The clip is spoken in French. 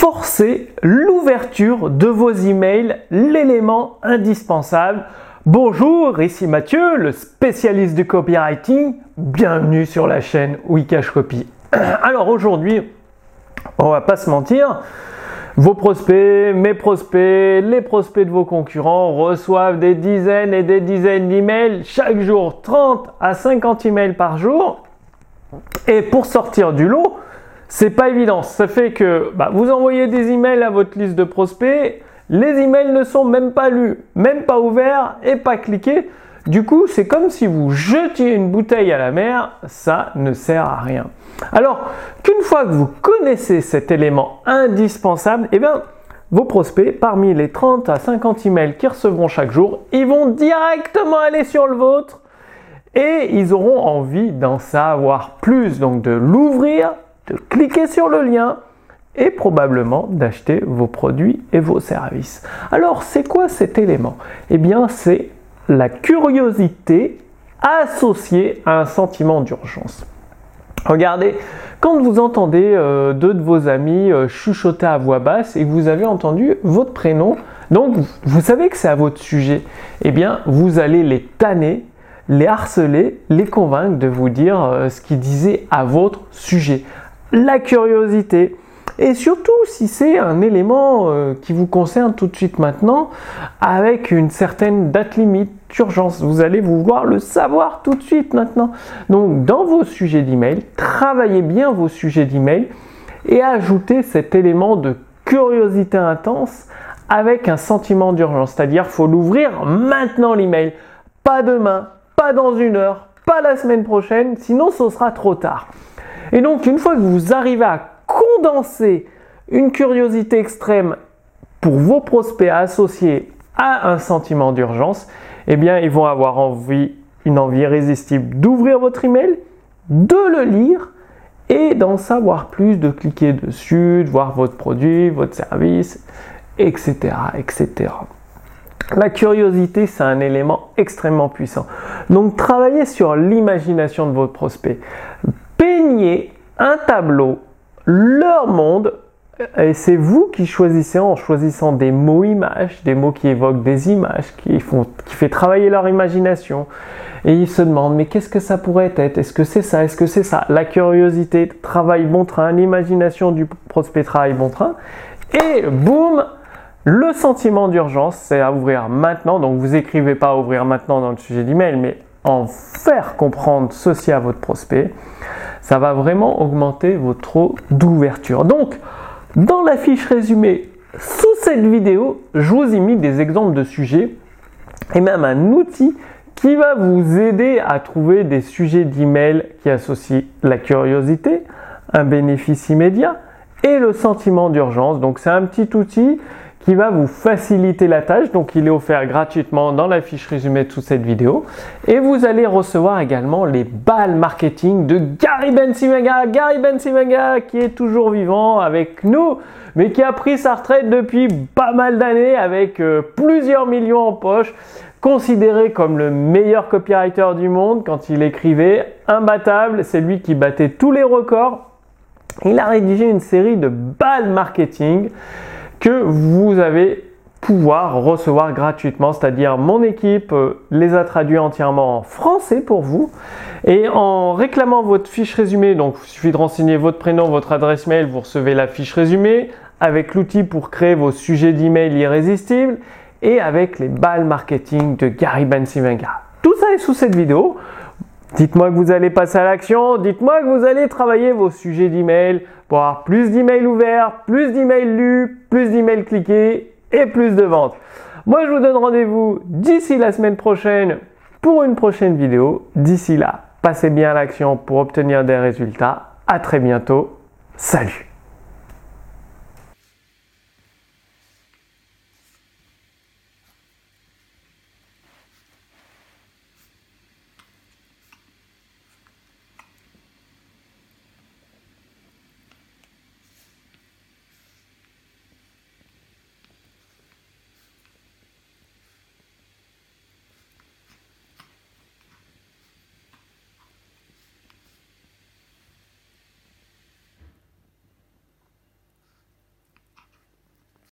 forcer l'ouverture de vos emails, l'élément indispensable. Bonjour, ici Mathieu, le spécialiste du copywriting. Bienvenue sur la chaîne Wikash Copy. Alors aujourd'hui, on va pas se mentir, vos prospects, mes prospects, les prospects de vos concurrents reçoivent des dizaines et des dizaines d'emails chaque jour, 30 à 50 emails par jour. Et pour sortir du lot, c'est pas évident. Ça fait que bah, vous envoyez des emails à votre liste de prospects, les emails ne sont même pas lus, même pas ouverts et pas cliqués. Du coup, c'est comme si vous jetiez une bouteille à la mer, ça ne sert à rien. Alors qu'une fois que vous connaissez cet élément indispensable, eh bien, vos prospects, parmi les 30 à 50 emails qu'ils recevront chaque jour, ils vont directement aller sur le vôtre et ils auront envie d'en savoir plus, donc de l'ouvrir de cliquer sur le lien et probablement d'acheter vos produits et vos services. Alors, c'est quoi cet élément? Eh bien, c'est la curiosité associée à un sentiment d'urgence. Regardez, quand vous entendez euh, deux de vos amis euh, chuchoter à voix basse et que vous avez entendu votre prénom, donc vous savez que c'est à votre sujet, eh bien vous allez les tanner, les harceler, les convaincre de vous dire euh, ce qu'ils disaient à votre sujet la curiosité. Et surtout si c'est un élément euh, qui vous concerne tout de suite maintenant, avec une certaine date limite d'urgence. Vous allez vouloir le savoir tout de suite maintenant. Donc dans vos sujets d'email, travaillez bien vos sujets d'email et ajoutez cet élément de curiosité intense avec un sentiment d'urgence. C'est-à-dire faut l'ouvrir maintenant l'email, pas demain, pas dans une heure, pas la semaine prochaine, sinon ce sera trop tard. Et donc, une fois que vous arrivez à condenser une curiosité extrême pour vos prospects associés à un sentiment d'urgence, eh bien, ils vont avoir envie, une envie irrésistible d'ouvrir votre email, de le lire et d'en savoir plus, de cliquer dessus, de voir votre produit, votre service, etc., etc. La curiosité, c'est un élément extrêmement puissant. Donc, travaillez sur l'imagination de votre prospect un tableau, leur monde, et c'est vous qui choisissez en choisissant des mots images, des mots qui évoquent des images, qui font, qui fait travailler leur imagination. Et ils se demandent, mais qu'est-ce que ça pourrait être? Est-ce que c'est ça? Est-ce que c'est ça? La curiosité travaille bon train, l'imagination du prospect travaille bon train. Et boum, le sentiment d'urgence, c'est à ouvrir maintenant. Donc vous écrivez pas à ouvrir maintenant dans le sujet d'email, mais en faire comprendre ceci à votre prospect, ça va vraiment augmenter votre taux d'ouverture. Donc, dans la fiche résumée sous cette vidéo, je vous ai mis des exemples de sujets et même un outil qui va vous aider à trouver des sujets d'email qui associent la curiosité, un bénéfice immédiat et le sentiment d'urgence. Donc c'est un petit outil qui va vous faciliter la tâche. Donc il est offert gratuitement dans la fiche résumée de cette vidéo. Et vous allez recevoir également les balles marketing de Gary Bensimega. Gary Bensimega qui est toujours vivant avec nous, mais qui a pris sa retraite depuis pas mal d'années avec euh, plusieurs millions en poche. Considéré comme le meilleur copywriter du monde quand il écrivait imbattable, c'est lui qui battait tous les records. Il a rédigé une série de balles marketing que vous allez pouvoir recevoir gratuitement, c'est-à-dire mon équipe euh, les a traduits entièrement en français pour vous. Et en réclamant votre fiche résumée, donc il suffit de renseigner votre prénom, votre adresse mail, vous recevez la fiche résumée avec l'outil pour créer vos sujets d'email irrésistibles et avec les balles marketing de Gary Bensivenga. Tout ça est sous cette vidéo. Dites-moi que vous allez passer à l'action, dites-moi que vous allez travailler vos sujets d'email pour avoir plus d'emails ouverts, plus d'emails lus, plus d'emails cliqués et plus de ventes. Moi, je vous donne rendez-vous d'ici la semaine prochaine pour une prochaine vidéo. D'ici là, passez bien à l'action pour obtenir des résultats. À très bientôt. Salut